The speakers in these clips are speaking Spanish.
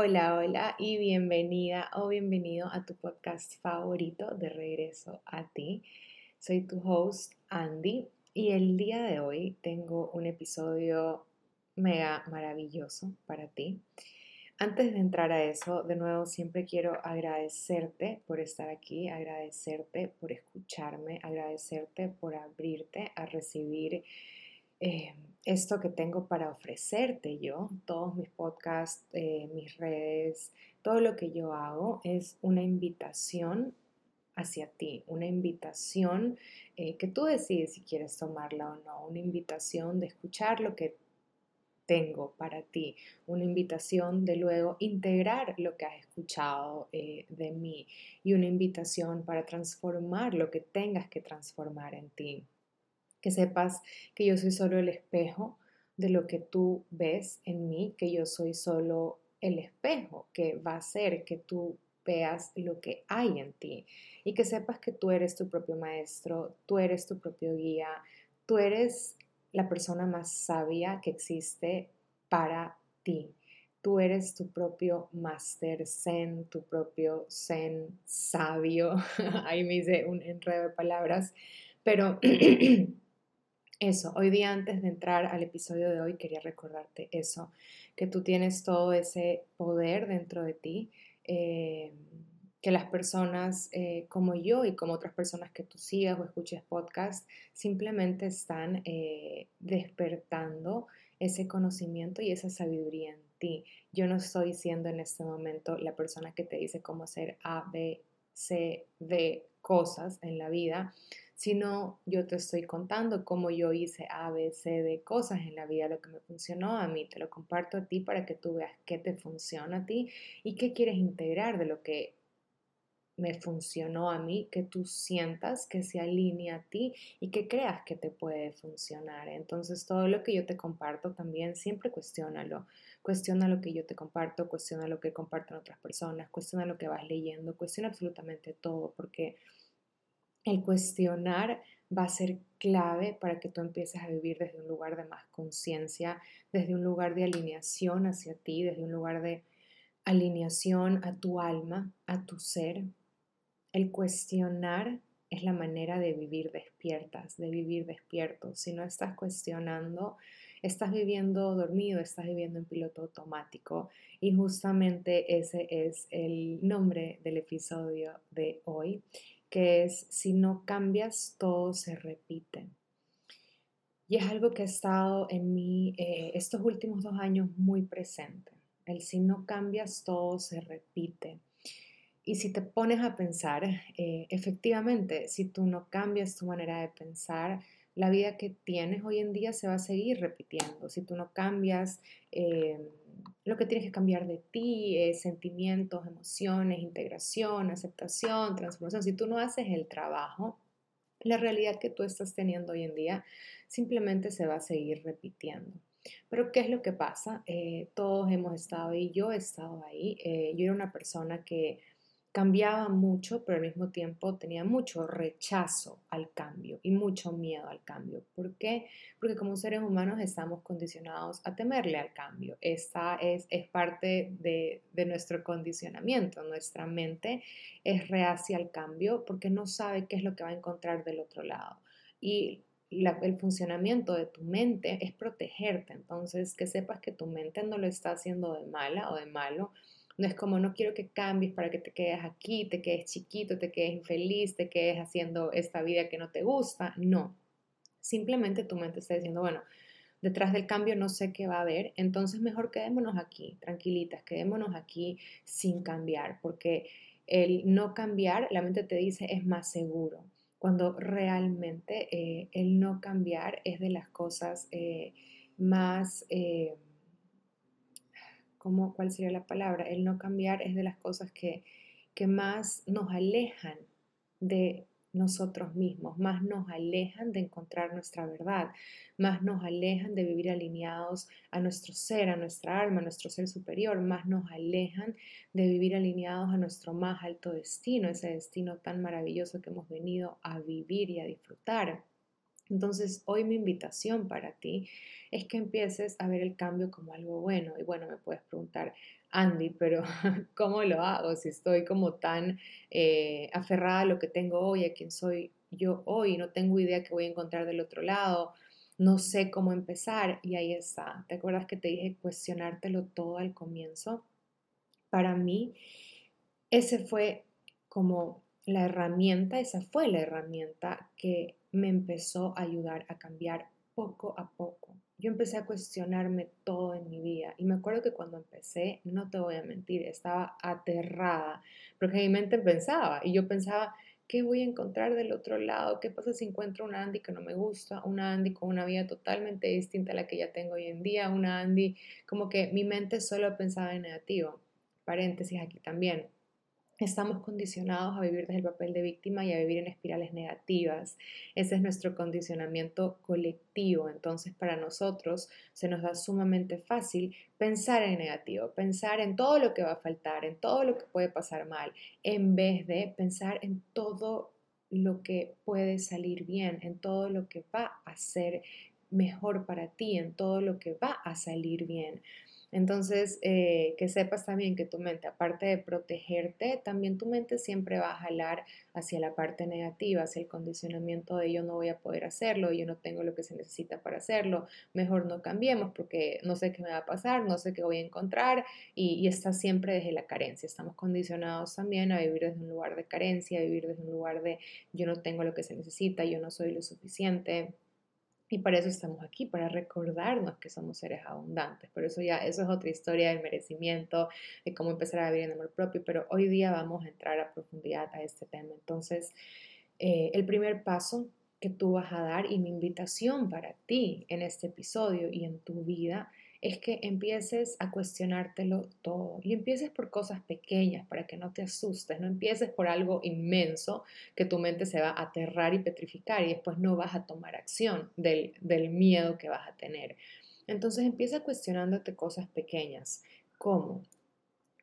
Hola, hola y bienvenida o bienvenido a tu podcast favorito de regreso a ti. Soy tu host Andy y el día de hoy tengo un episodio mega maravilloso para ti. Antes de entrar a eso, de nuevo siempre quiero agradecerte por estar aquí, agradecerte por escucharme, agradecerte por abrirte a recibir eh, esto que tengo para ofrecerte yo, todos mis podcasts, eh, mis redes, todo lo que yo hago es una invitación hacia ti, una invitación eh, que tú decides si quieres tomarla o no, una invitación de escuchar lo que tengo para ti, una invitación de luego integrar lo que has escuchado de mí y una invitación para transformar lo que tengas que transformar en ti que sepas que yo soy solo el espejo de lo que tú ves en mí, que yo soy solo el espejo que va a hacer que tú veas lo que hay en ti y que sepas que tú eres tu propio maestro, tú eres tu propio guía, tú eres la persona más sabia que existe para ti. Tú eres tu propio master zen, tu propio zen sabio. Ahí me hice un enredo de palabras, pero Eso, hoy día antes de entrar al episodio de hoy quería recordarte eso, que tú tienes todo ese poder dentro de ti, eh, que las personas eh, como yo y como otras personas que tú sigas o escuches podcast simplemente están eh, despertando ese conocimiento y esa sabiduría en ti. Yo no estoy siendo en este momento la persona que te dice cómo hacer A, B, C, D cosas en la vida, sino yo te estoy contando cómo yo hice A, B, C, D cosas en la vida, lo que me funcionó a mí, te lo comparto a ti para que tú veas qué te funciona a ti y qué quieres integrar de lo que me funcionó a mí, que tú sientas que se alinea a ti y que creas que te puede funcionar. Entonces todo lo que yo te comparto también siempre cuestiónalo. Cuestiona lo que yo te comparto, cuestiona lo que comparten otras personas, cuestiona lo que vas leyendo, cuestiona absolutamente todo porque el cuestionar va a ser clave para que tú empieces a vivir desde un lugar de más conciencia, desde un lugar de alineación hacia ti, desde un lugar de alineación a tu alma, a tu ser. El cuestionar es la manera de vivir despiertas, de vivir despierto. Si no estás cuestionando, estás viviendo dormido, estás viviendo en piloto automático. Y justamente ese es el nombre del episodio de hoy que es si no cambias, todo se repite. Y es algo que ha estado en mí eh, estos últimos dos años muy presente. El si no cambias, todo se repite. Y si te pones a pensar, eh, efectivamente, si tú no cambias tu manera de pensar, la vida que tienes hoy en día se va a seguir repitiendo. Si tú no cambias eh, lo que tienes que cambiar de ti es sentimientos, emociones, integración, aceptación, transformación. Si tú no haces el trabajo, la realidad que tú estás teniendo hoy en día simplemente se va a seguir repitiendo. Pero ¿qué es lo que pasa? Eh, todos hemos estado ahí, yo he estado ahí. Eh, yo era una persona que cambiaba mucho, pero al mismo tiempo tenía mucho rechazo al cambio y mucho miedo al cambio. ¿Por qué? Porque como seres humanos estamos condicionados a temerle al cambio. Esta es, es parte de, de nuestro condicionamiento. Nuestra mente es reacia al cambio porque no sabe qué es lo que va a encontrar del otro lado. Y el funcionamiento de tu mente es protegerte. Entonces, que sepas que tu mente no lo está haciendo de mala o de malo, no es como no quiero que cambies para que te quedes aquí, te quedes chiquito, te quedes infeliz, te quedes haciendo esta vida que no te gusta. No. Simplemente tu mente está diciendo, bueno, detrás del cambio no sé qué va a haber, entonces mejor quedémonos aquí, tranquilitas, quedémonos aquí sin cambiar, porque el no cambiar, la mente te dice, es más seguro, cuando realmente eh, el no cambiar es de las cosas eh, más... Eh, ¿cómo, ¿cuál sería la palabra? El no cambiar es de las cosas que, que más nos alejan de nosotros mismos, más nos alejan de encontrar nuestra verdad, más nos alejan de vivir alineados a nuestro ser, a nuestra alma, a nuestro ser superior, más nos alejan de vivir alineados a nuestro más alto destino, ese destino tan maravilloso que hemos venido a vivir y a disfrutar. Entonces, hoy mi invitación para ti es que empieces a ver el cambio como algo bueno. Y bueno, me puedes preguntar, Andy, pero ¿cómo lo hago si estoy como tan eh, aferrada a lo que tengo hoy, a quien soy yo hoy? No tengo idea que voy a encontrar del otro lado, no sé cómo empezar y ahí está. ¿Te acuerdas que te dije cuestionártelo todo al comienzo? Para mí, ese fue como la herramienta, esa fue la herramienta que me empezó a ayudar a cambiar poco a poco. Yo empecé a cuestionarme todo en mi vida y me acuerdo que cuando empecé, no te voy a mentir, estaba aterrada porque mi mente pensaba y yo pensaba, ¿qué voy a encontrar del otro lado? ¿Qué pasa si encuentro una Andy que no me gusta? Una Andy con una vida totalmente distinta a la que ya tengo hoy en día, una Andy como que mi mente solo pensaba en negativo. Paréntesis aquí también Estamos condicionados a vivir desde el papel de víctima y a vivir en espirales negativas. Ese es nuestro condicionamiento colectivo. Entonces, para nosotros se nos da sumamente fácil pensar en negativo, pensar en todo lo que va a faltar, en todo lo que puede pasar mal, en vez de pensar en todo lo que puede salir bien, en todo lo que va a ser mejor para ti, en todo lo que va a salir bien. Entonces, eh, que sepas también que tu mente, aparte de protegerte, también tu mente siempre va a jalar hacia la parte negativa, hacia el condicionamiento de yo no voy a poder hacerlo, yo no tengo lo que se necesita para hacerlo, mejor no cambiemos porque no sé qué me va a pasar, no sé qué voy a encontrar y, y está siempre desde la carencia. Estamos condicionados también a vivir desde un lugar de carencia, a vivir desde un lugar de yo no tengo lo que se necesita, yo no soy lo suficiente. Y para eso estamos aquí, para recordarnos que somos seres abundantes. Pero eso ya, eso es otra historia del merecimiento, de cómo empezar a vivir en amor propio. Pero hoy día vamos a entrar a profundidad a este tema. Entonces, eh, el primer paso que tú vas a dar y mi invitación para ti en este episodio y en tu vida es que empieces a cuestionártelo todo y empieces por cosas pequeñas para que no te asustes, no empieces por algo inmenso que tu mente se va a aterrar y petrificar y después no vas a tomar acción del, miedo que vas a tener. Entonces empieza cuestionándote cosas pequeñas, como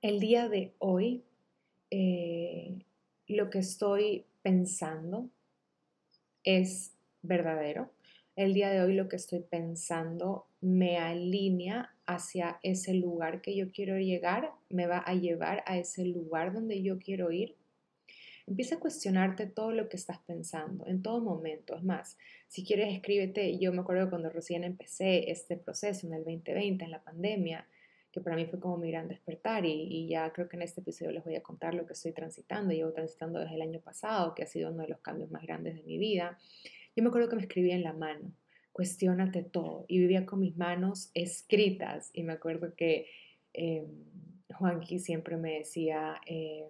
el día de hoy eh, lo que estoy pensando es verdadero, el día de hoy lo que estoy pensando me alinea hacia ese lugar que yo quiero llegar, me va a llevar a ese lugar donde yo quiero ir. Empieza a cuestionarte todo lo que estás pensando en todo momento. Es más, si quieres escríbete, yo me acuerdo cuando recién empecé este proceso en el 2020, en la pandemia, que para mí fue como mi gran despertar y, y, ya creo que en este episodio les voy a contar lo que estoy transitando. Llevo transitando desde el año pasado, que ha sido uno de los cambios más grandes de mi vida. Yo me acuerdo que me escribía en la mano, cuestionate todo, y vivía con mis manos escritas. Y me acuerdo que eh, Juanqui siempre me decía, em,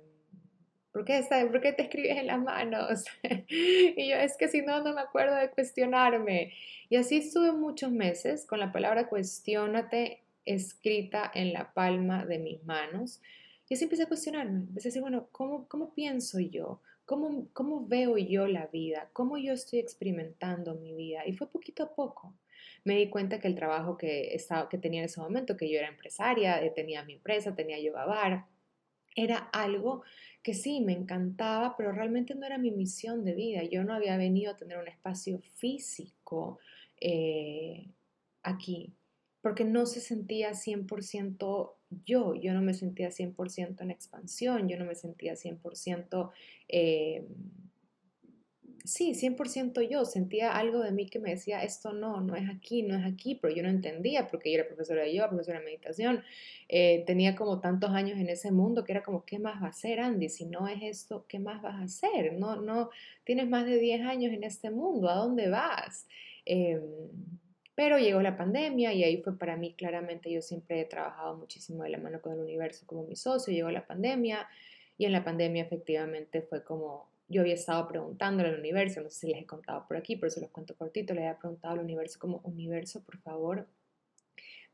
¿por, qué ¿por qué te escribes en las manos? y yo, es que si no, no me acuerdo de cuestionarme. Y así estuve muchos meses con la palabra cuestionate escrita en la palma de mis manos. Y así empecé a cuestionarme, empecé a decir, bueno, ¿cómo, cómo pienso yo? ¿Cómo, ¿Cómo veo yo la vida? ¿Cómo yo estoy experimentando mi vida? Y fue poquito a poco. Me di cuenta que el trabajo que, estaba, que tenía en ese momento, que yo era empresaria, eh, tenía mi empresa, tenía Yoga Bar, era algo que sí, me encantaba, pero realmente no era mi misión de vida. Yo no había venido a tener un espacio físico eh, aquí, porque no se sentía 100% yo, yo no me sentía 100% en expansión, yo no me sentía 100%, eh, sí, 100% yo, sentía algo de mí que me decía, esto no, no es aquí, no es aquí, pero yo no entendía porque yo era profesora de yoga, profesora de meditación, eh, tenía como tantos años en ese mundo que era como, ¿qué más va a hacer Andy? Si no es esto, ¿qué más vas a hacer? No, no, tienes más de 10 años en este mundo, ¿a dónde vas? Em, pero llegó la pandemia y ahí fue para mí claramente, yo siempre he trabajado muchísimo de la mano con el universo como mi socio, llegó la pandemia y en la pandemia efectivamente fue como yo había estado preguntándole al universo, no sé si les he contado por aquí, pero se los cuento cortito, le había preguntado al universo como, universo, por favor,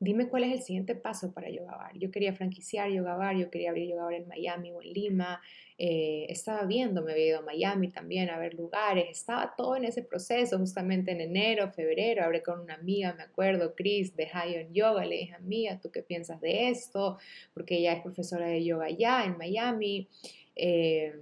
dime cuál es el siguiente paso para Yoga Bar. Yo quería franquiciar Yoga Bar, yo quería abrir Yoga Bar en Miami o en Lima, eh, estaba viendo, me había ido a Miami también a ver lugares, estaba todo en ese proceso, justamente en enero, febrero, hablé con una amiga, me acuerdo, Chris, de High on Yoga, le dije, amiga, ¿tú qué piensas de esto? Porque ella es profesora de yoga allá en Miami. Eh,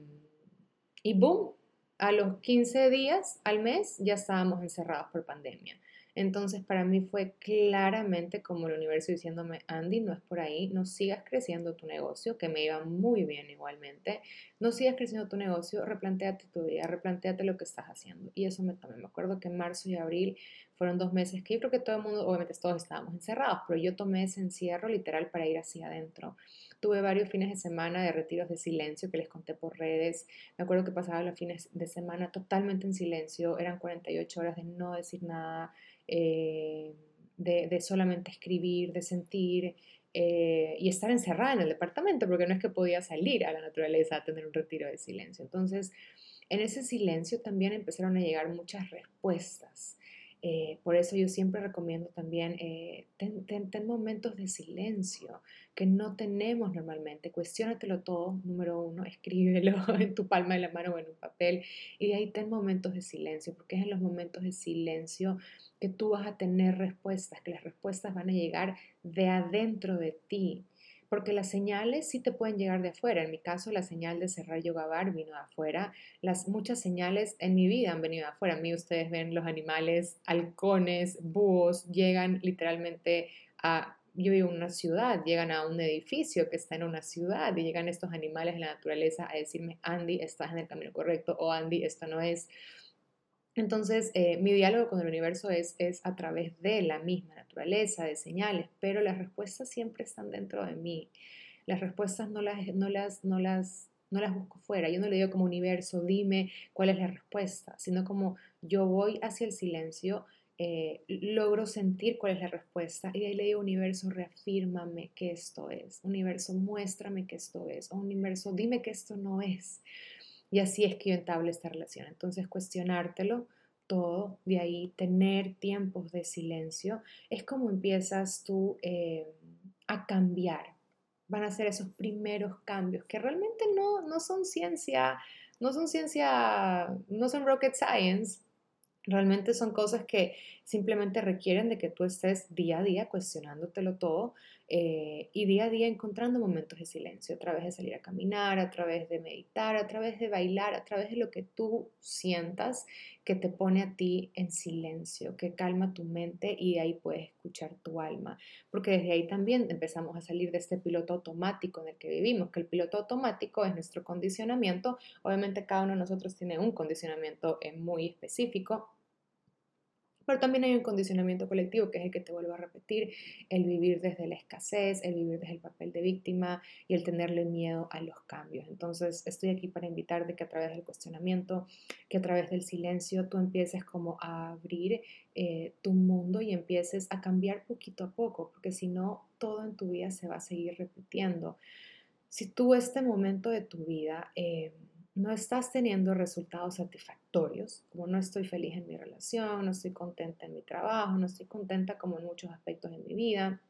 y boom, a los 15 días al mes ya estábamos encerrados por pandemia. Entonces para mí fue claramente como el universo diciéndome, Andy, no es por ahí, no sigas creciendo tu negocio, que me iba muy bien igualmente, no sigas creciendo tu negocio, replanteate tu vida, replanteate lo que estás haciendo. Y eso me tomé. Me acuerdo que en marzo y abril fueron dos meses que yo creo que todo el mundo, obviamente todos estábamos encerrados, pero yo tomé ese encierro literal para ir hacia adentro. Tuve varios fines de semana de retiros de silencio que les conté por redes. Me acuerdo que pasaba los fines de semana totalmente en silencio, eran 48 horas de no decir nada, eh, de, solamente escribir, de sentir eh, y estar encerrada en el departamento, porque no es que podía salir a la naturaleza a tener un retiro de silencio. Entonces, en ese silencio también empezaron a llegar muchas respuestas. Eh, por eso yo siempre recomiendo también, eh, momentos de silencio que no tenemos normalmente. Cuestiónatelo todo, número uno, escríbelo en tu palma de la mano o en un papel y ahí ten momentos de silencio, porque es en los momentos de silencio que tú vas a tener respuestas, que las respuestas van a llegar de adentro de ti porque las señales sí te pueden llegar de afuera. En mi caso, la señal de cerrar Yoga Bar vino de afuera. Las muchas señales en mi vida han venido de afuera. A mí ustedes ven los animales, halcones, búhos, llegan literalmente a... Yo vivo en una ciudad, llegan a un edificio que está en una ciudad y llegan estos animales de la naturaleza a decirme, Andy, estás en el camino correcto o Andy, esto no es. Entonces, eh, mi diálogo con el universo es, a través de la misma naturaleza, de señales, pero las respuestas siempre están dentro de mí. Las respuestas no las, no las, no las, no las busco fuera. Yo no le digo como universo, dime cuál es la respuesta, sino como yo voy hacia el silencio, eh, logro sentir cuál es la respuesta y de ahí le digo universo, reafírmame que esto es. Universo, muéstrame que esto es. O universo, dime que esto no es. Y así es que yo entable esta relación. Entonces, cuestionártelo todo, de ahí tener tiempos de silencio, es como empiezas tú eh, a cambiar. Van a ser esos primeros cambios que realmente no, no son ciencia, no son ciencia, no son rocket science, realmente son cosas que simplemente requieren de que tú estés día a día cuestionándotelo todo eh, y día a día encontrando momentos de silencio, a través de salir a caminar, a través de meditar, a través de bailar, a través de lo que tú sientas que te pone a ti en silencio, que calma tu mente y ahí puedes escuchar tu alma, porque desde ahí también empezamos a salir de este piloto automático en el que vivimos, que el piloto automático es nuestro condicionamiento, obviamente cada uno de nosotros tiene un condicionamiento eh, muy específico, pero también hay un condicionamiento colectivo, que es el que te vuelvo a repetir, el vivir desde la escasez, el vivir desde el papel de víctima y el tenerle miedo a los cambios. Entonces, estoy aquí para invitarte que a través del cuestionamiento, que a través del silencio, tú empieces como a abrir eh, tu mundo y empieces a cambiar poquito a poco, porque si no, todo en tu vida se va a seguir repitiendo. Si tú este momento de tu vida... Eh, no estás teniendo resultados satisfactorios, como no estoy feliz en mi relación, no estoy contenta en mi trabajo, no estoy contenta como en muchos aspectos de mi vida,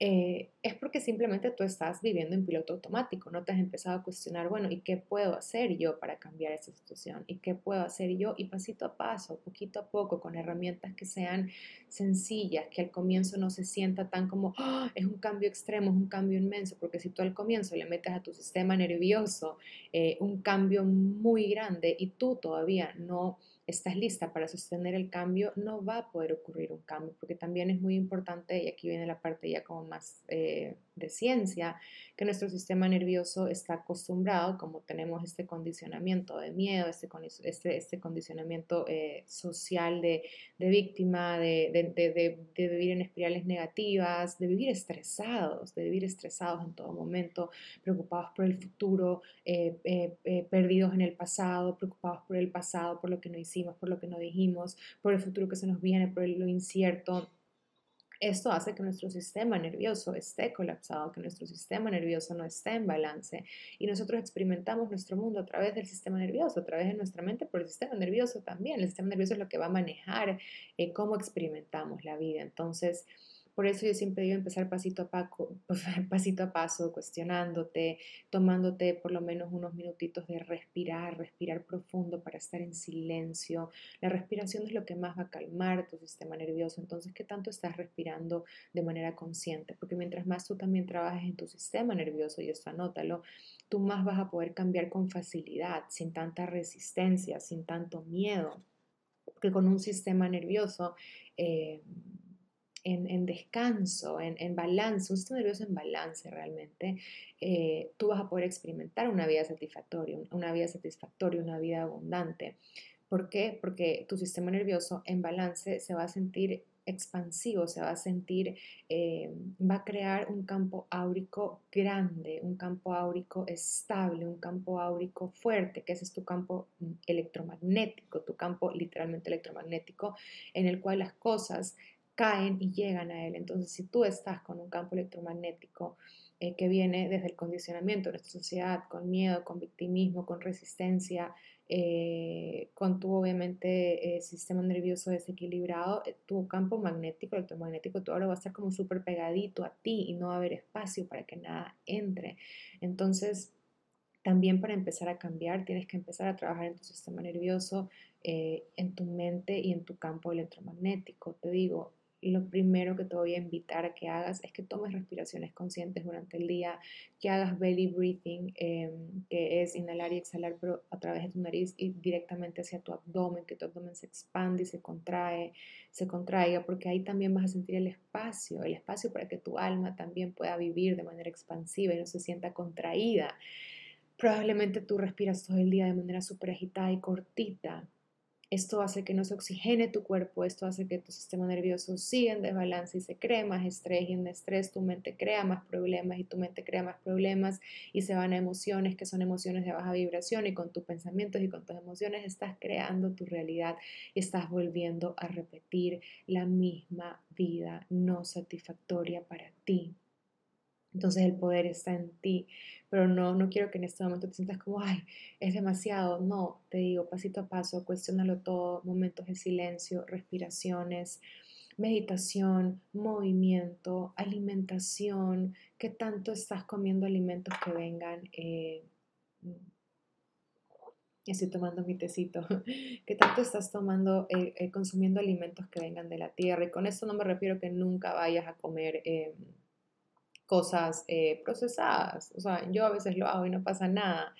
eh, es porque simplemente tú estás viviendo en piloto automático, no te has empezado a cuestionar, bueno, ¿y qué puedo hacer yo para cambiar esta situación? ¿Y qué puedo hacer yo? Y pasito a paso, poquito a poco, con herramientas que sean sencillas, que al comienzo no se sienta tan como, ¡Ah! es un cambio extremo, es un cambio inmenso, porque si tú al comienzo le metes a tu sistema nervioso eh, un cambio muy grande y tú todavía no estás lista para sostener el cambio, no va a poder ocurrir un cambio, porque también es muy importante, y aquí viene la parte ya como más eh, de ciencia, que nuestro sistema nervioso está acostumbrado, como tenemos este condicionamiento de miedo, este, este, este condicionamiento eh, social de, víctima, de, de, vivir en espirales negativas, de vivir estresados, de vivir estresados en todo momento, preocupados por el futuro, eh, perdidos en el pasado, preocupados por el pasado, por lo que no hicimos por lo que no dijimos, por el futuro que se nos viene, por lo incierto. Esto hace que nuestro sistema nervioso esté colapsado, que nuestro sistema nervioso no esté en balance y nosotros experimentamos nuestro mundo a través del sistema nervioso, a través de nuestra mente, pero el sistema nervioso también. El sistema nervioso es lo que va a manejar eh, cómo experimentamos la vida. Entonces, Por eso yo siempre digo empezar pasito a, paso, pasito a paso, cuestionándote, tomándote por lo menos unos minutitos de respirar, respirar profundo para estar en silencio. La respiración es lo que más va a calmar tu sistema nervioso. Entonces, ¿qué tanto estás respirando de manera consciente? Porque mientras más tú también trabajes en tu sistema nervioso, y esto anótalo, tú más vas a poder cambiar con facilidad, sin tanta resistencia, sin tanto miedo. Que con un sistema nervioso eh, en, descanso, en, balance, un sistema nervioso en balance realmente, eh, tú vas a poder experimentar una vida satisfactoria, una vida satisfactoria, una vida abundante. ¿Por qué? Porque tu sistema nervioso en balance se va a sentir expansivo, se va a sentir, eh, va a crear un campo áurico grande, un campo áurico estable, un campo áurico fuerte, que ese es tu campo mm, electromagnético, tu campo literalmente electromagnético, en el cual las cosas caen y llegan a él. Entonces, si tú estás con un campo electromagnético eh, que viene desde el condicionamiento de nuestra sociedad, con miedo, con victimismo, con resistencia, eh, con tu obviamente eh, sistema nervioso desequilibrado, tu campo magnético, electromagnético, todo ahora va a estar como súper pegadito a ti y no va a haber espacio para que nada entre. Entonces, también para empezar a cambiar, tienes que empezar a trabajar en tu sistema nervioso, en tu mente y en tu campo electromagnético. Te digo, lo primero que te voy a invitar a que hagas es que tomes respiraciones conscientes durante el día, que hagas belly breathing, em, que es inhalar y exhalar, pero a través de tu nariz y directamente hacia tu abdomen, que tu abdomen se expande y se contrae, se contraiga, porque ahí también vas a sentir el espacio, el espacio para que tu alma también pueda vivir de manera expansiva y no se sienta contraída. Probablemente tú respiras todo el día de manera súper agitada y cortita, esto hace que no se oxigene tu cuerpo, esto hace que tu sistema nervioso siga en desbalance y se cree más estrés y en estrés tu mente crea más problemas y tu mente crea más problemas y se van a emociones que son emociones de baja vibración y con tus pensamientos y con tus emociones estás creando tu realidad y estás volviendo a repetir la misma vida no satisfactoria para ti. Entonces el poder está en ti, pero no, no quiero que en este momento te sientas como, ay, es demasiado. No, te digo, pasito a paso, cuestionalo todo, momentos de silencio, respiraciones, meditación, movimiento, alimentación, qué tanto estás comiendo alimentos que vengan. Eh, estoy tomando mi tecito, ¿Qué tanto estás tomando, eh, eh, consumiendo alimentos que vengan de la tierra. Y con esto no me refiero que nunca vayas a comer em, cosas eh, procesadas. O sea, yo a veces lo hago y no pasa nada,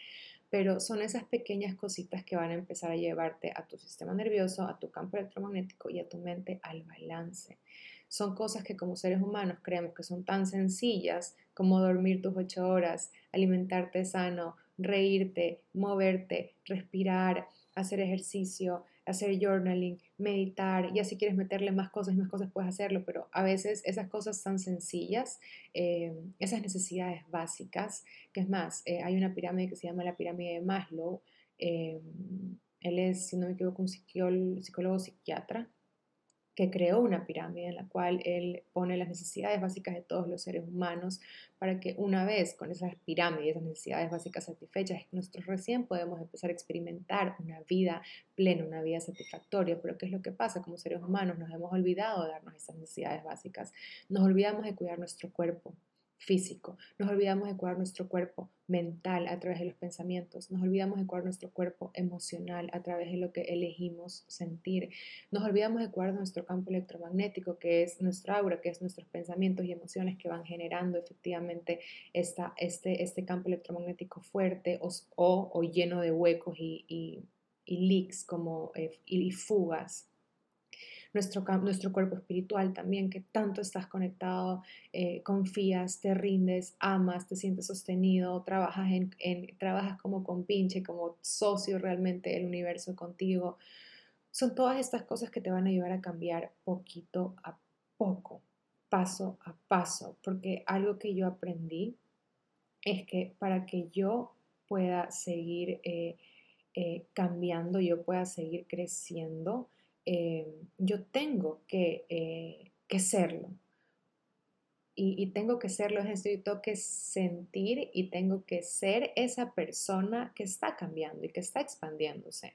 pero son esas pequeñas cositas que van a empezar a llevarte a tu sistema nervioso, a tu campo electromagnético y a tu mente al balance. Son cosas que como seres humanos creemos que son tan sencillas como dormir tus ocho horas, alimentarte sano, reírte, moverte, respirar, hacer ejercicio, hacer journaling, meditar, ya si quieres meterle más cosas y más cosas puedes hacerlo, pero a veces esas cosas tan sencillas, eh, esas necesidades básicas, que es más, eh, hay una pirámide que se llama la pirámide de Maslow, eh, él es, si no me equivoco, un psicólogo psiquiatra, que creó una pirámide en la cual él pone las necesidades básicas de todos los seres humanos para que una vez con esas pirámides, esas necesidades básicas satisfechas, nosotros recién podemos empezar a experimentar una vida plena, una vida satisfactoria. Pero ¿qué es lo que pasa? Como seres humanos nos hemos olvidado de darnos esas necesidades básicas. Nos olvidamos de cuidar nuestro cuerpo, físico. Nos olvidamos de cuidar nuestro cuerpo mental a través de los pensamientos. Nos olvidamos de cuidar nuestro cuerpo emocional a través de lo que elegimos sentir. Nos olvidamos de cuidar nuestro campo electromagnético, que es nuestro aura, que es nuestros pensamientos y emociones que van generando efectivamente esta, este, este campo electromagnético fuerte o, o, lleno de huecos y, y, leaks como, eh, y fugas nuestro, nuestro cuerpo espiritual también, que tanto estás conectado, eh, confías, te rindes, amas, te sientes sostenido, trabajas, en, trabajas como compinche, como socio realmente del universo contigo. Son todas estas cosas que te van a ayudar a cambiar poquito a poco, paso a paso, porque algo que yo aprendí es que para que yo pueda seguir eh, eh, cambiando, yo pueda seguir creciendo, eh, yo tengo que, eh, que serlo. Y, tengo que serlo, es decir, tengo que sentir y tengo que ser esa persona que está cambiando y que está expandiéndose.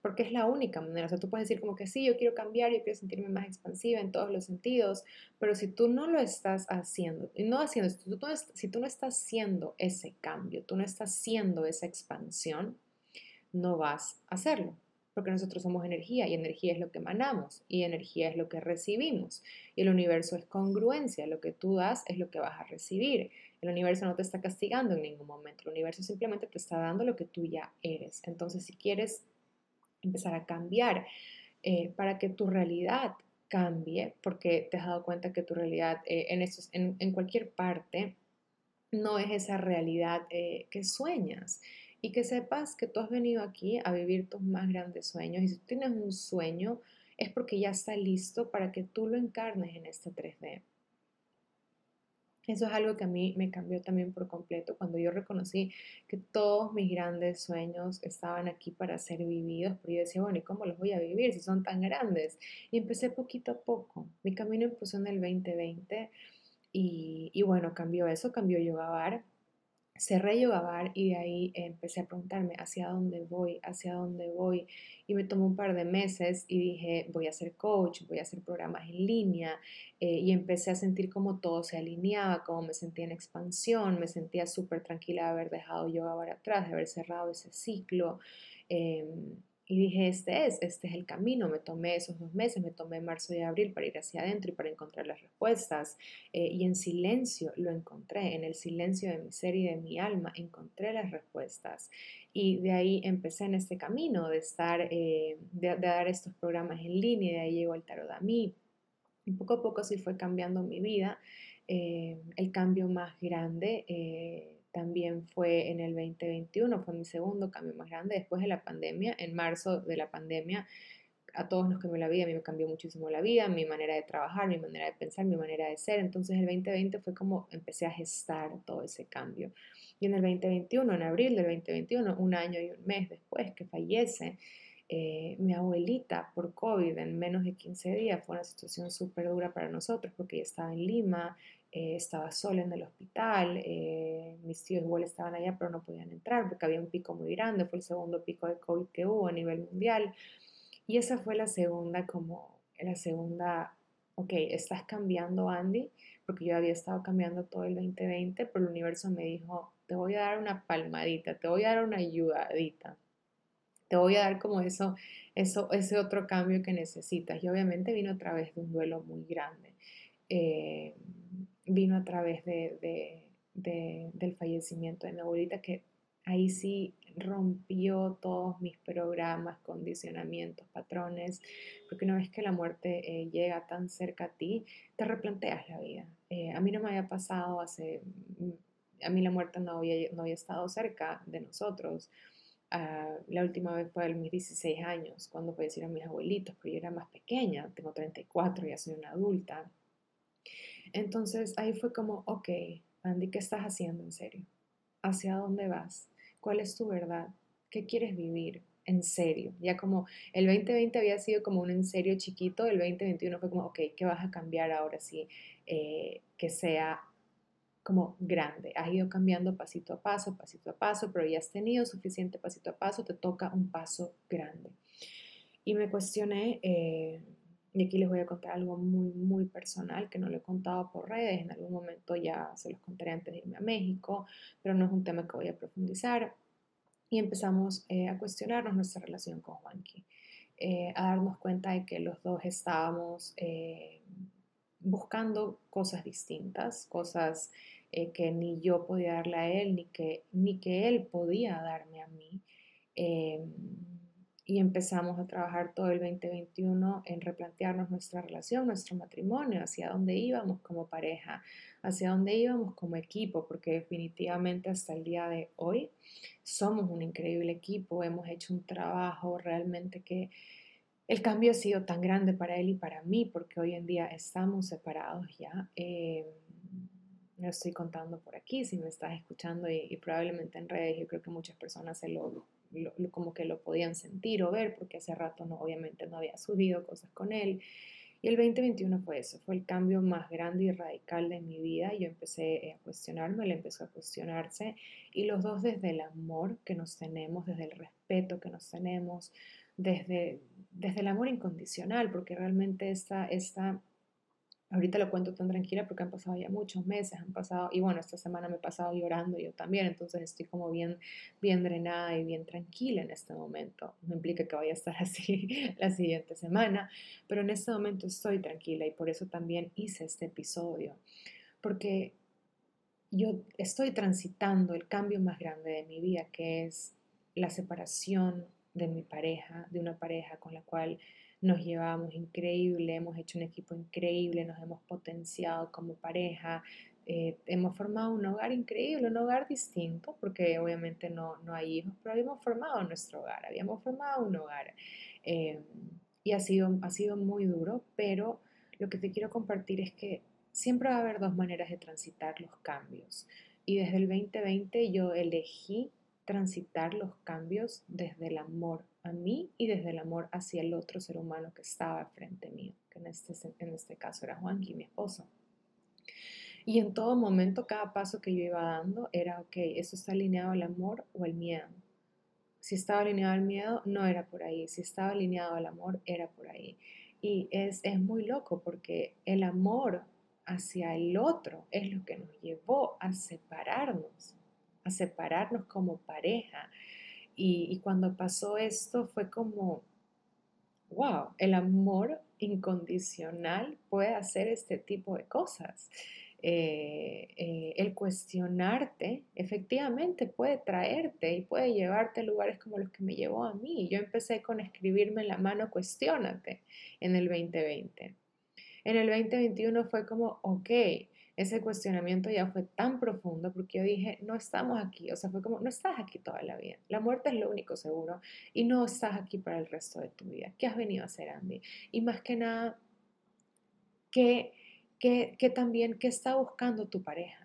porque es la única manera. O sea, tú puedes decir como que sí, yo quiero cambiar, yo quiero sentirme más expansiva en todos los sentidos, pero si tú no lo estás haciendo, no haciendo, si si tú no estás haciendo ese cambio, tú no estás haciendo esa expansión, no vas a hacerlo porque nosotros somos energía y energía es lo que emanamos y energía es lo que recibimos. Y el universo es congruencia, lo que tú das es lo que vas a recibir. El universo no te está castigando en ningún momento, el universo simplemente te está dando lo que tú ya eres. Entonces, si quieres empezar a cambiar eh, para que tu realidad cambie, porque te has dado cuenta que tu realidad eh, en, en, cualquier parte no es esa realidad eh, que sueñas y que sepas que tú has venido aquí a vivir tus más grandes sueños y si tú tienes un sueño es porque ya está listo para que tú lo encarnes en este 3D. Eso es algo que a mí me cambió también por completo cuando yo reconocí que todos mis grandes sueños estaban aquí para ser vividos, pero yo decía, bueno, ¿y cómo los voy a vivir si son tan grandes? Y empecé poquito a poco. Mi camino empezó en el 2020 y, y bueno, cambió eso, cambió Yoga Bar cerré Yoga Bar y de ahí empecé a preguntarme hacia dónde voy, hacia dónde voy. Y me tomó un par de meses y dije, voy a ser coach, voy a hacer programas en línea. Eh, y empecé a sentir como todo se alineaba, como me sentía en expansión, me sentía súper tranquila de haber dejado Yoga Bar atrás, de haber cerrado ese ciclo. Em, y dije, este es, este es el camino. Me tomé esos dos meses, me tomé marzo y abril para ir hacia adentro y para encontrar las respuestas. Eh, y en silencio lo encontré, en el silencio de mi ser y de mi alma encontré las respuestas. Y de ahí empecé en este camino de estar, eh, de, dar estos programas en línea, y de ahí llegó el tarot a mí. Y poco a poco sí fue cambiando mi vida. Eh, el cambio más grande también fue en el 2021, fue mi segundo cambio más grande después de la pandemia, en marzo de la pandemia. A todos nos cambió la vida, a mí me cambió muchísimo la vida, mi manera de trabajar, mi manera de pensar, mi manera de ser. Entonces el 2020 fue como empecé a gestar todo ese cambio. Y en el 2021, en abril del 2021, un año y un mes después que fallece, eh, mi abuelita por COVID en menos de 15 días fue una situación súper dura para nosotros porque ella estaba en Lima, eh, estaba sola en el hospital, eh, mis tíos igual estaban allá pero no podían entrar porque había un pico muy grande, fue el segundo pico de COVID que hubo a nivel mundial. Y esa fue la segunda como, la segunda, ok, estás cambiando Andy, porque yo había estado cambiando todo el 2020, pero el universo me dijo, te voy a dar una palmadita, te voy a dar una ayudadita, te voy a dar como eso, eso, ese otro cambio que necesitas. Y obviamente vino a través de un duelo muy grande. Eh, vino a través de, del fallecimiento de mi abuelita, que ahí sí rompió todos mis programas, condicionamientos, patrones, porque una vez que la muerte eh, llega tan cerca a ti, te replanteas la vida. Eh, a mí no me había pasado hace, a mí la muerte no había, no había estado cerca de nosotros. Ah, la última vez fue a mis 16 años, cuando fallecieron mis abuelitos, pero yo era más pequeña, tengo 34, ya soy una adulta. Entonces ahí fue como, ok, Andy, ¿qué estás haciendo en serio? ¿Hacia dónde vas? ¿Cuál es tu verdad? ¿Qué quieres vivir? En serio, ya como el 2020 había sido como un en serio chiquito, el 2021 fue como, ok, ¿qué vas a cambiar ahora sí? Eh, que sea como grande. Has ido cambiando pasito a paso, pasito a paso, pero ya has tenido suficiente pasito a paso, te toca un paso grande. Y me cuestioné, eh, y aquí les voy a contar algo muy, muy personal que no lo he contado por redes. En algún momento ya se los contaré antes de irme a México, pero no es un tema que voy a profundizar. Y empezamos eh, a cuestionarnos nuestra relación con Juanqui, eh, a darnos cuenta de que los dos estábamos eh, buscando cosas distintas, cosas que ni yo podía darle a él, ni que, ni que él podía darme a mí. Y empezamos a trabajar todo el 2021 en replantearnos nuestra relación, nuestro matrimonio, hacia dónde íbamos como pareja, hacia dónde íbamos como equipo, porque definitivamente hasta el día de hoy somos un increíble equipo, hemos hecho un trabajo realmente que el cambio ha sido tan grande para él y para mí, porque hoy en día estamos separados ya. Eh, lo estoy contando por aquí, si me estás escuchando y, probablemente en redes, yo creo que muchas personas se lo como que lo podían sentir o ver, porque hace rato no, obviamente no había subido cosas con él. Y el 2021 fue eso, fue el cambio más grande y radical de mi vida. Yo empecé eh, a cuestionarme, él empezó a cuestionarse y los dos desde el amor que nos tenemos, desde el respeto que nos tenemos, desde, desde el amor incondicional, porque realmente esta, esta Ahorita lo cuento tan tranquila porque han pasado ya muchos meses, han pasado, y bueno, esta semana me he pasado llorando yo también, entonces estoy como bien, bien drenada y bien tranquila en este momento. No implica que vaya a estar así la siguiente semana, pero en este momento estoy tranquila y por eso también hice este episodio, porque yo estoy transitando el cambio más grande de mi vida, que es la separación de mi pareja, de una pareja con la cual nos llevamos increíble, hemos hecho un equipo increíble, nos hemos potenciado como pareja, eh, hemos formado un hogar increíble, un hogar distinto, porque obviamente no, no hay hijos, pero habíamos formado nuestro hogar, habíamos formado un hogar. Eh, y ha sido, ha sido muy duro, pero lo que te quiero compartir es que siempre va a haber dos maneras de transitar los cambios. Y desde el 2020 yo elegí transitar los cambios desde el amor a mí y desde el amor hacia el otro ser humano que estaba frente mío, que en este, en este caso era Juanqui, mi esposo. Y en todo momento, cada paso que yo iba dando era, ok, ¿eso está alineado al amor o al miedo? Si estaba alineado al miedo, no era por ahí. Si estaba alineado al amor, era por ahí. Y es, es muy loco porque el amor hacia el otro es lo que nos llevó a separarnos a separarnos como pareja. Y, cuando pasó esto fue como, wow, el amor incondicional puede hacer este tipo de cosas. Eh, eh, el cuestionarte efectivamente puede traerte y puede llevarte a lugares como los que me llevó a mí. Yo empecé con escribirme en la mano, cuestionate en el 2020. En el 2021 fue como, ok, ese cuestionamiento ya fue tan profundo porque yo dije, no estamos aquí, o sea, fue como, no estás aquí toda la vida, la muerte es lo único seguro y no estás aquí para el resto de tu vida. ¿Qué has venido a hacer, Andy? Y más que nada, ¿qué, qué, qué también, qué está buscando tu pareja?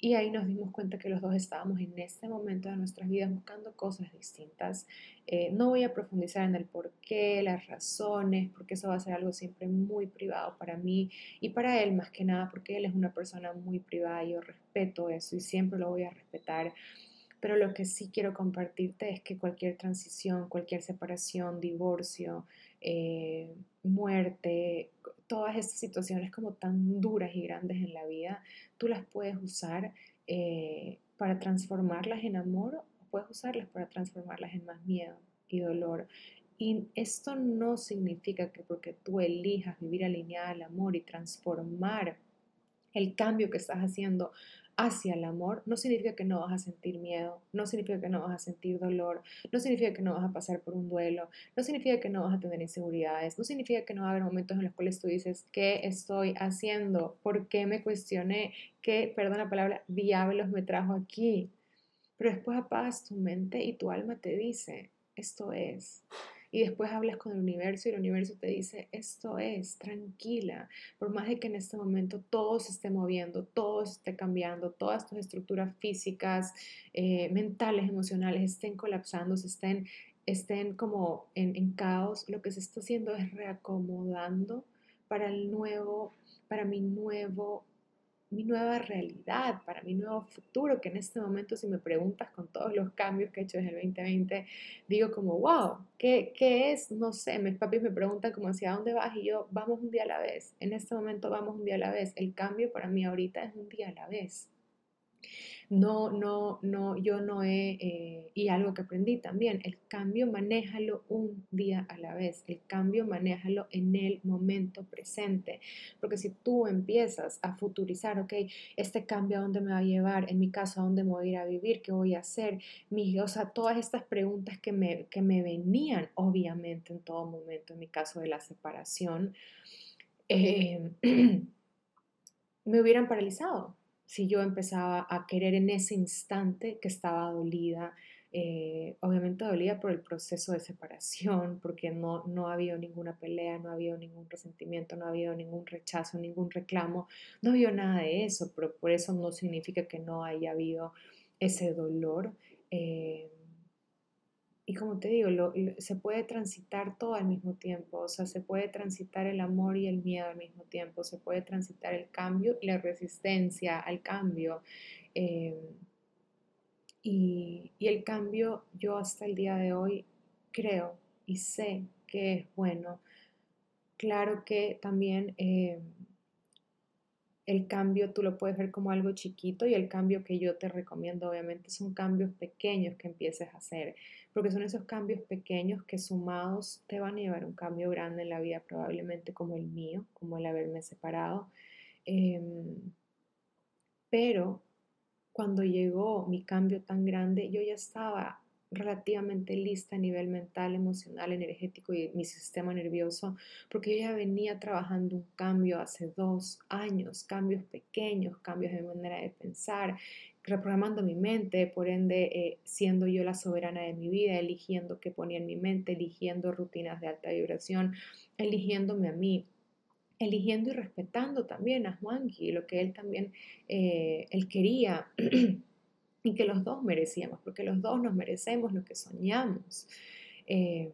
Y ahí nos dimos cuenta que los dos estábamos en este momento de nuestras vidas buscando cosas distintas. Eh, no voy a profundizar en el por qué, las razones, porque eso va a ser algo siempre muy privado para mí y para él más que nada, porque él es una persona muy privada y yo respeto eso y siempre lo voy a respetar. Pero lo que sí quiero compartirte es que cualquier transición, cualquier separación, divorcio, eh, muerte, todas estas situaciones como tan duras y grandes en la vida, tú las puedes usar eh, para transformarlas en amor o puedes usarlas para transformarlas en más miedo y dolor. Y esto no significa que porque tú elijas vivir alineada al amor y transformar el cambio que estás haciendo hacia el amor, no significa que no vas a sentir miedo, no significa que no vas a sentir dolor, no significa que no vas a pasar por un duelo, no significa que no vas a tener inseguridades, no significa que no va a haber momentos en los cuales tú dices, ¿qué estoy haciendo? ¿Por qué me cuestioné? ¿Qué, perdón la palabra, diablos me trajo aquí? Pero después apagas tu mente y tu alma te dice, esto es y después hablas con el universo y el universo te dice, esto es, tranquila, por más de que en este momento todo se esté moviendo, todo se esté cambiando, todas tus estructuras físicas, eh, mentales, emocionales estén colapsando, se estén, estén como en, en caos, lo que se está haciendo es reacomodando para el nuevo, para mi nuevo mi nueva realidad, para mi nuevo futuro, que en este momento si me preguntas con todos los cambios que he hecho desde el 2020, digo como, wow, ¿qué, qué es? No sé, mis papis me preguntan como hacia dónde vas y yo, vamos un día a la vez, en este momento vamos un día a la vez, el cambio para mí ahorita es un día a la vez. No, no, no, yo no he, eh, y algo que aprendí también, el cambio manéjalo un día a la vez, el cambio manéjalo en el momento presente, porque si tú empiezas a futurizar, ok, este cambio a dónde me va a llevar, en mi caso a dónde me voy a ir a vivir, qué voy a hacer, mi, o sea, todas estas preguntas que me, que me venían, obviamente, en todo momento, en mi caso de la separación, eh, me hubieran paralizado si yo empezaba a querer en ese instante que estaba dolida, eh, obviamente dolida por el proceso de separación, porque no, no ha habido ninguna pelea, no ha habido ningún resentimiento, no ha habido ningún rechazo, ningún reclamo, no ha habido nada de eso, pero por eso no significa que no haya habido ese dolor. Eh, y como te digo, se puede transitar todo al mismo tiempo, o sea, se puede transitar el amor y el miedo al mismo tiempo, se puede transitar el cambio y la resistencia al cambio. Eh, y, y, el cambio, yo hasta el día de hoy creo y sé que es bueno. Claro que también eh, el cambio tú lo puedes ver como algo chiquito y el cambio que yo te recomiendo obviamente son cambios pequeños que empieces a hacer, porque son esos cambios pequeños que sumados te van a llevar un cambio grande en la vida, probablemente como el mío, como el haberme separado. Em, pero cuando llegó mi cambio tan grande, yo ya estaba relativamente lista a nivel mental, emocional, energético y mi sistema nervioso, porque yo ya venía trabajando un cambio hace dos años, cambios pequeños, cambios de manera de pensar, reprogramando mi mente, por ende eh, siendo yo la soberana de mi vida, eligiendo qué ponía en mi mente, eligiendo rutinas de alta vibración, eligiéndome a mí eligiendo y respetando también a Juanqui, lo que él también, eh, él quería. y que los dos merecíamos, porque los dos nos merecemos lo que soñamos. Eh,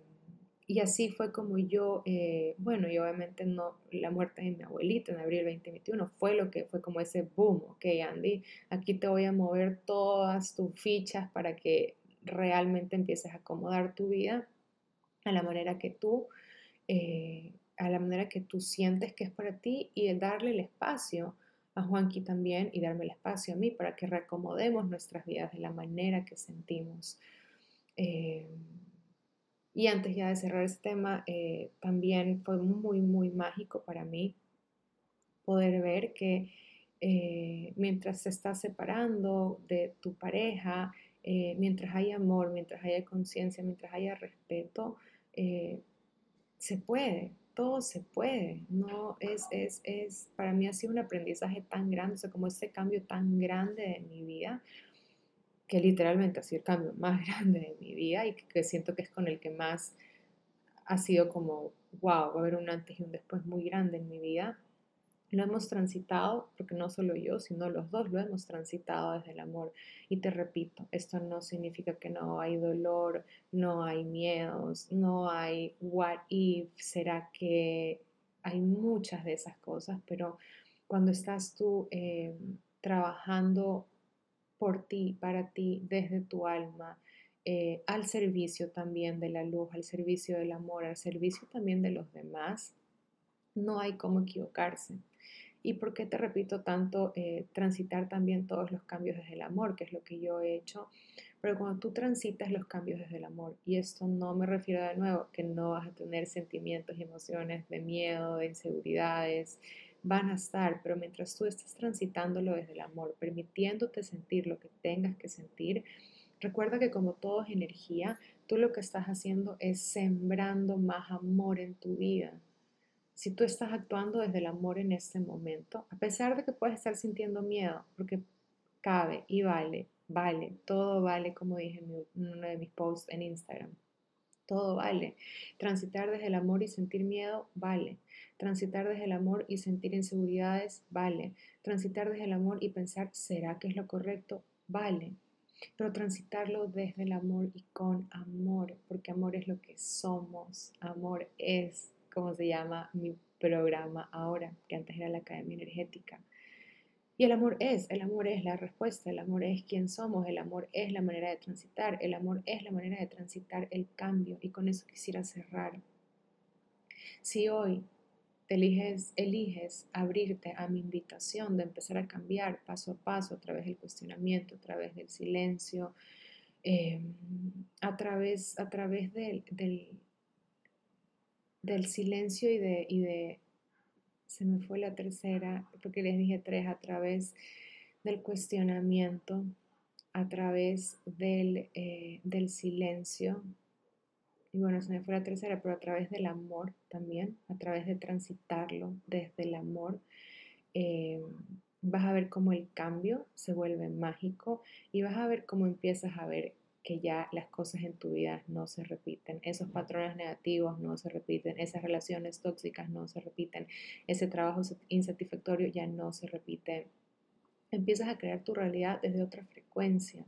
y así fue como yo, eh, bueno, y obviamente no, la muerte de mi abuelita en abril 2021 fue lo que fue como ese boom, ok Andy, aquí te voy a mover todas tus fichas para que realmente empieces a acomodar tu vida a la manera que tú, eh, a la manera que tú sientes que es para ti y darle el espacio a Juanqui también y darme el espacio a mí para que reacomodemos nuestras vidas de la manera que sentimos. Eh, y antes ya de cerrar este tema, eh, también fue muy, muy mágico para mí poder ver que eh, mientras se está separando de tu pareja, mientras hay amor, mientras haya conciencia, mientras haya respeto, se puede, todo se puede, ¿no? Es, es, es, para mí ha sido un aprendizaje tan grande, o sea, como ese cambio tan grande de mi vida, que literalmente ha sido el cambio más grande de mi vida y que, siento que es con el que más ha sido como, wow, va a haber un antes y un después muy grande en mi vida lo hemos transitado, porque no solo yo, sino los dos lo hemos transitado desde el amor. Y te repito, esto no significa que no hay dolor, no hay miedos, no hay what if, será que hay muchas de esas cosas, pero cuando estás tú eh, trabajando por ti, para ti, desde tu alma, eh, al servicio también de la luz, al servicio del amor, al servicio también de los demás, no hay cómo equivocarse. ¿Y por qué te repito tanto eh, transitar también todos los cambios desde el amor, que es lo que yo he hecho? Pero cuando tú transitas los cambios desde el amor, y esto no me refiero de nuevo que no vas a tener sentimientos y emociones de miedo, de inseguridades, van a estar, pero mientras tú estás transitándolo desde el amor, permitiéndote sentir lo que tengas que sentir, recuerda que como todo es energía, tú lo que estás haciendo es sembrando más amor en tu vida si tú estás actuando desde el amor en este momento, a pesar de que puedes estar sintiendo miedo, porque cabe y vale, vale, todo vale, como dije en uno de mis posts en Instagram. Todo vale. Transitar desde el amor y sentir miedo, vale. Transitar desde el amor y sentir inseguridades, vale. Transitar desde el amor y pensar, ¿será que es lo correcto? Vale. Pero transitarlo desde el amor y con amor, porque amor es lo que somos, amor es como se llama mi programa ahora, que antes era la Academia Energética. Y el amor es, el amor es la respuesta, el amor es quien somos, el amor es la manera de transitar, el amor es la manera de transitar el cambio. Y con eso quisiera cerrar. Si hoy te eliges, eliges abrirte a mi invitación de empezar a cambiar paso a paso a través del cuestionamiento, a través del silencio, eh, a través, a través del silencio y de, y de, se me fue la tercera, porque les dije tres, a través del cuestionamiento, a través del, eh, del silencio, y bueno, se me fue la tercera, pero a través del amor también, a través de transitarlo desde el amor, eh, vas a ver cómo el cambio se vuelve mágico y vas a ver cómo empiezas a ver que ya las cosas en tu vida no se repiten, esos patrones negativos no se repiten, esas relaciones tóxicas no se repiten, ese trabajo insatisfactorio ya no se repite. Empiezas a crear tu realidad desde otra frecuencia,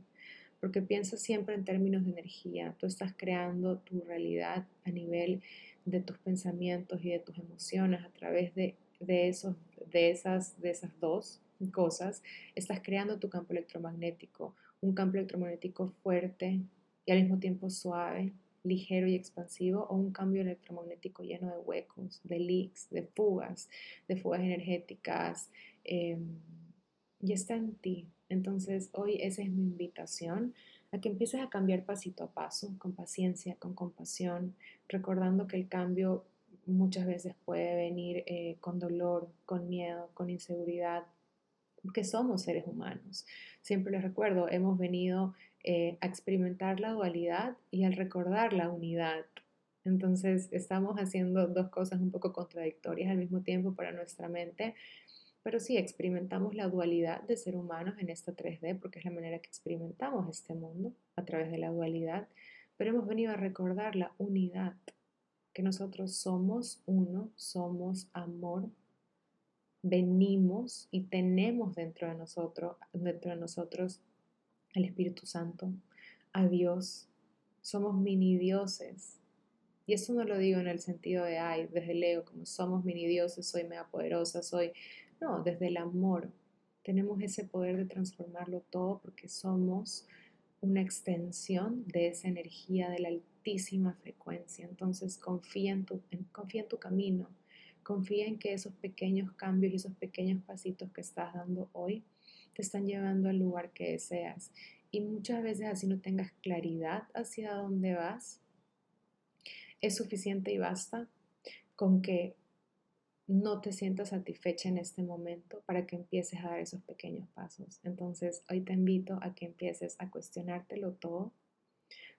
porque piensas siempre en términos de energía, tú estás creando tu realidad a nivel de tus pensamientos y de tus emociones a través de, de, esos, de, esas, de esas dos cosas, estás creando tu campo electromagnético un campo electromagnético fuerte y al mismo tiempo suave, ligero y expansivo o un cambio electromagnético lleno de huecos, de leaks, de fugas, de fugas energéticas. Em, y está en ti. Entonces hoy esa es mi invitación a que empieces a cambiar pasito a paso, con paciencia, con compasión, recordando que el cambio muchas veces puede venir eh, con dolor, con miedo, con inseguridad, porque somos seres humanos. Siempre les recuerdo, hemos venido eh, a experimentar la dualidad y al recordar la unidad. Entonces estamos haciendo dos cosas un poco contradictorias al mismo tiempo para nuestra mente, pero sí experimentamos la dualidad de ser humanos en esta 3D porque es la manera que experimentamos este mundo a través de la dualidad, pero hemos venido a recordar la unidad, que nosotros somos uno, somos amor, venimos y tenemos dentro de nosotros, dentro de nosotros el Espíritu Santo, a Dios. Somos mini dioses. Y eso no lo digo en el sentido de, ay, desde el ego, como somos mini dioses, soy mega poderosa, soy... No, desde el amor. Tenemos ese poder de transformarlo todo porque somos una extensión de esa energía de la altísima frecuencia. Entonces confía en tu, confía en tu camino, confía en que esos pequeños cambios y esos pequeños pasitos que estás dando hoy te están llevando al lugar que deseas. Y muchas veces así no tengas claridad hacia dónde vas, es suficiente y basta con que no te sientas satisfecha en este momento para que empieces a dar esos pequeños pasos. Entonces, hoy te invito a que empieces a cuestionártelo todo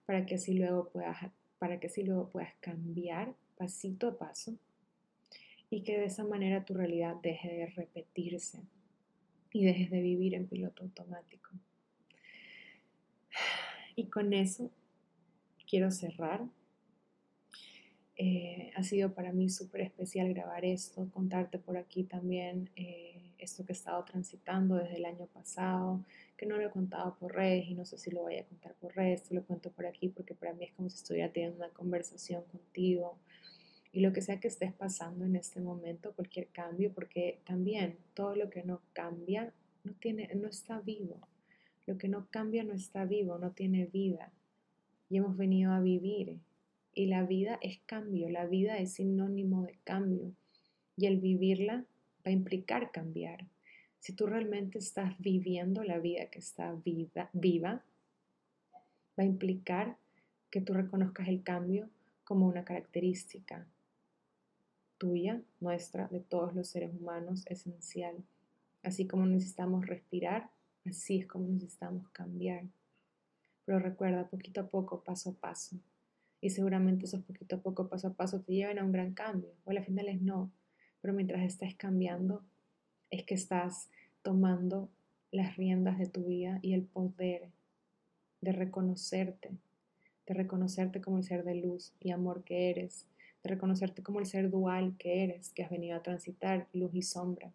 para que así luego puedas, para que así luego puedas cambiar pasito a paso y que de esa manera tu realidad deje de repetirse y dejes de vivir en piloto automático. Y con eso quiero cerrar. Eh, ha sido para mí súper especial grabar esto, contarte por aquí también eh, esto que he estado transitando desde el año pasado, que no lo he contado por redes y no sé si lo voy a contar por redes, te lo cuento por aquí porque para mí es como si estuviera teniendo una conversación contigo y lo que sea que estés pasando en este momento, cualquier cambio, porque también todo lo que no cambia no, tiene, no está vivo. Lo que no cambia no está vivo, no tiene vida. Y hemos venido a vivir. Y la vida es cambio, la vida es sinónimo de cambio. Y el vivirla va a implicar cambiar. Si tú realmente estás viviendo la vida que está viva, viva va a implicar que tú reconozcas el cambio como una característica, tuya, nuestra, de todos los seres humanos, esencial. Así como necesitamos respirar, así es como necesitamos cambiar. Pero recuerda, poquito a poco, paso a paso. Y seguramente esos poquito a poco, paso a paso, te lleven a un gran cambio. O al final es no. Pero mientras estés cambiando, es que estás tomando las riendas de tu vida y el poder de reconocerte, de reconocerte como el ser de luz y amor que eres, reconocerte como el ser dual que eres, que has venido a transitar luz y sombra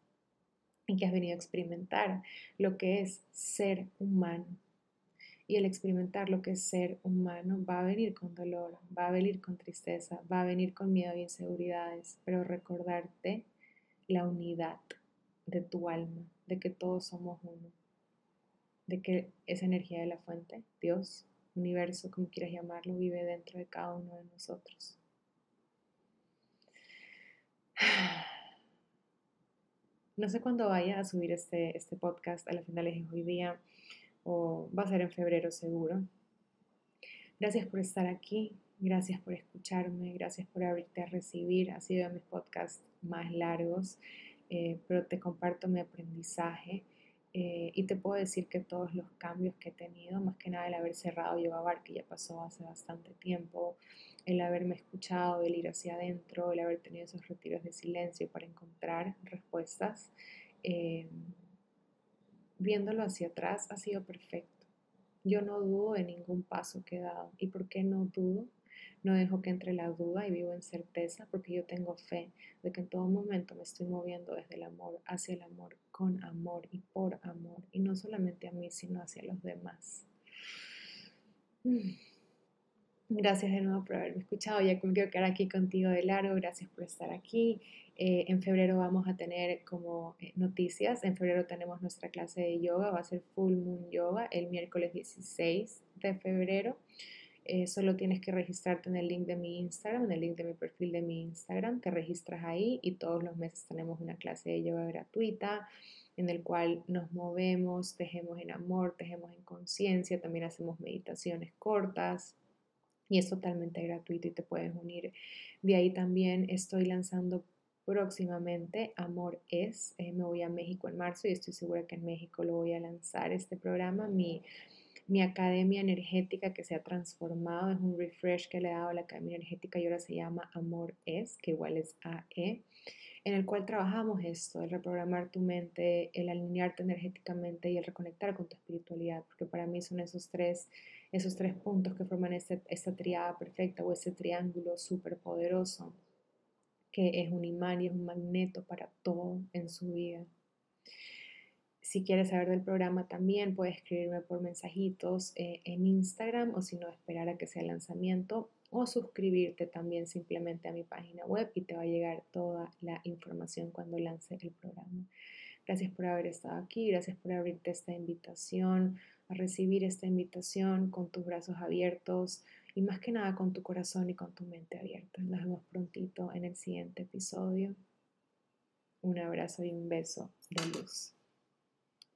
y que has venido a experimentar lo que es ser humano. Y el experimentar lo que es ser humano va a venir con dolor, va a venir con tristeza, va a venir con miedo y inseguridades, pero recordarte la unidad de tu alma, de que todos somos uno, de que esa energía de la fuente, Dios, universo, como quieras llamarlo, vive dentro de cada uno de nosotros. No sé cuándo vaya a subir este, este podcast, a la finales de hoy día o va a ser en febrero seguro. Gracias por estar aquí, gracias por escucharme, gracias por abrirte a recibir. Ha sido de mis podcasts más largos, eh, pero te comparto mi aprendizaje eh, y te puedo decir que todos los cambios que he tenido, más que nada el haber cerrado Yoga Bar, que ya pasó hace bastante tiempo, el haberme escuchado, el ir hacia adentro, el haber tenido esos retiros de silencio para encontrar respuestas, eh, viéndolo hacia atrás ha sido perfecto. Yo no dudo de ningún paso que he dado. ¿Y por qué no dudo? No dejo que entre la duda y vivo en certeza porque yo tengo fe de que en todo momento me estoy moviendo desde el amor hacia el amor, con amor y por amor. Y no solamente a mí, sino hacia los demás. Mm. Gracias de nuevo por haberme escuchado. Ya me quiero quedar aquí contigo de largo. Gracias por estar aquí. Eh, en febrero vamos a tener como eh, noticias. En febrero tenemos nuestra clase de yoga. Va a ser Full Moon Yoga el miércoles 16 de febrero. Eh, solo tienes que registrarte en el link de mi Instagram, en el link de mi perfil de mi Instagram, te registras ahí y todos los meses tenemos una clase de yoga gratuita en el cual nos movemos, tejemos en amor, tejemos en conciencia, también hacemos meditaciones cortas y es totalmente gratuito y te puedes unir. De ahí también estoy lanzando próximamente Amor es. Eh, me voy a México en marzo y estoy segura que en México lo voy a lanzar este programa. Mi, mi academia energética que se ha transformado, es un refresh que le he dado a la academia energética y ahora se llama Amor es, que igual es AE en el cual trabajamos esto, el reprogramar tu mente, el alinearte energéticamente y el reconectar con tu espiritualidad, porque para mí son esos tres, esos tres puntos que forman esta triada perfecta o ese triángulo súper poderoso que es un imán y es un magneto para todo en su vida. Si quieres saber del programa también puedes escribirme por mensajitos eh, en Instagram o si no esperar a que sea el lanzamiento o suscribirte también simplemente a mi página web y te va a llegar toda la información cuando lance el programa. Gracias por haber estado aquí, gracias por abrirte esta invitación, a recibir esta invitación con tus brazos abiertos y más que nada con tu corazón y con tu mente abierta. Nos vemos prontito en el siguiente episodio. Un abrazo y un beso de luz.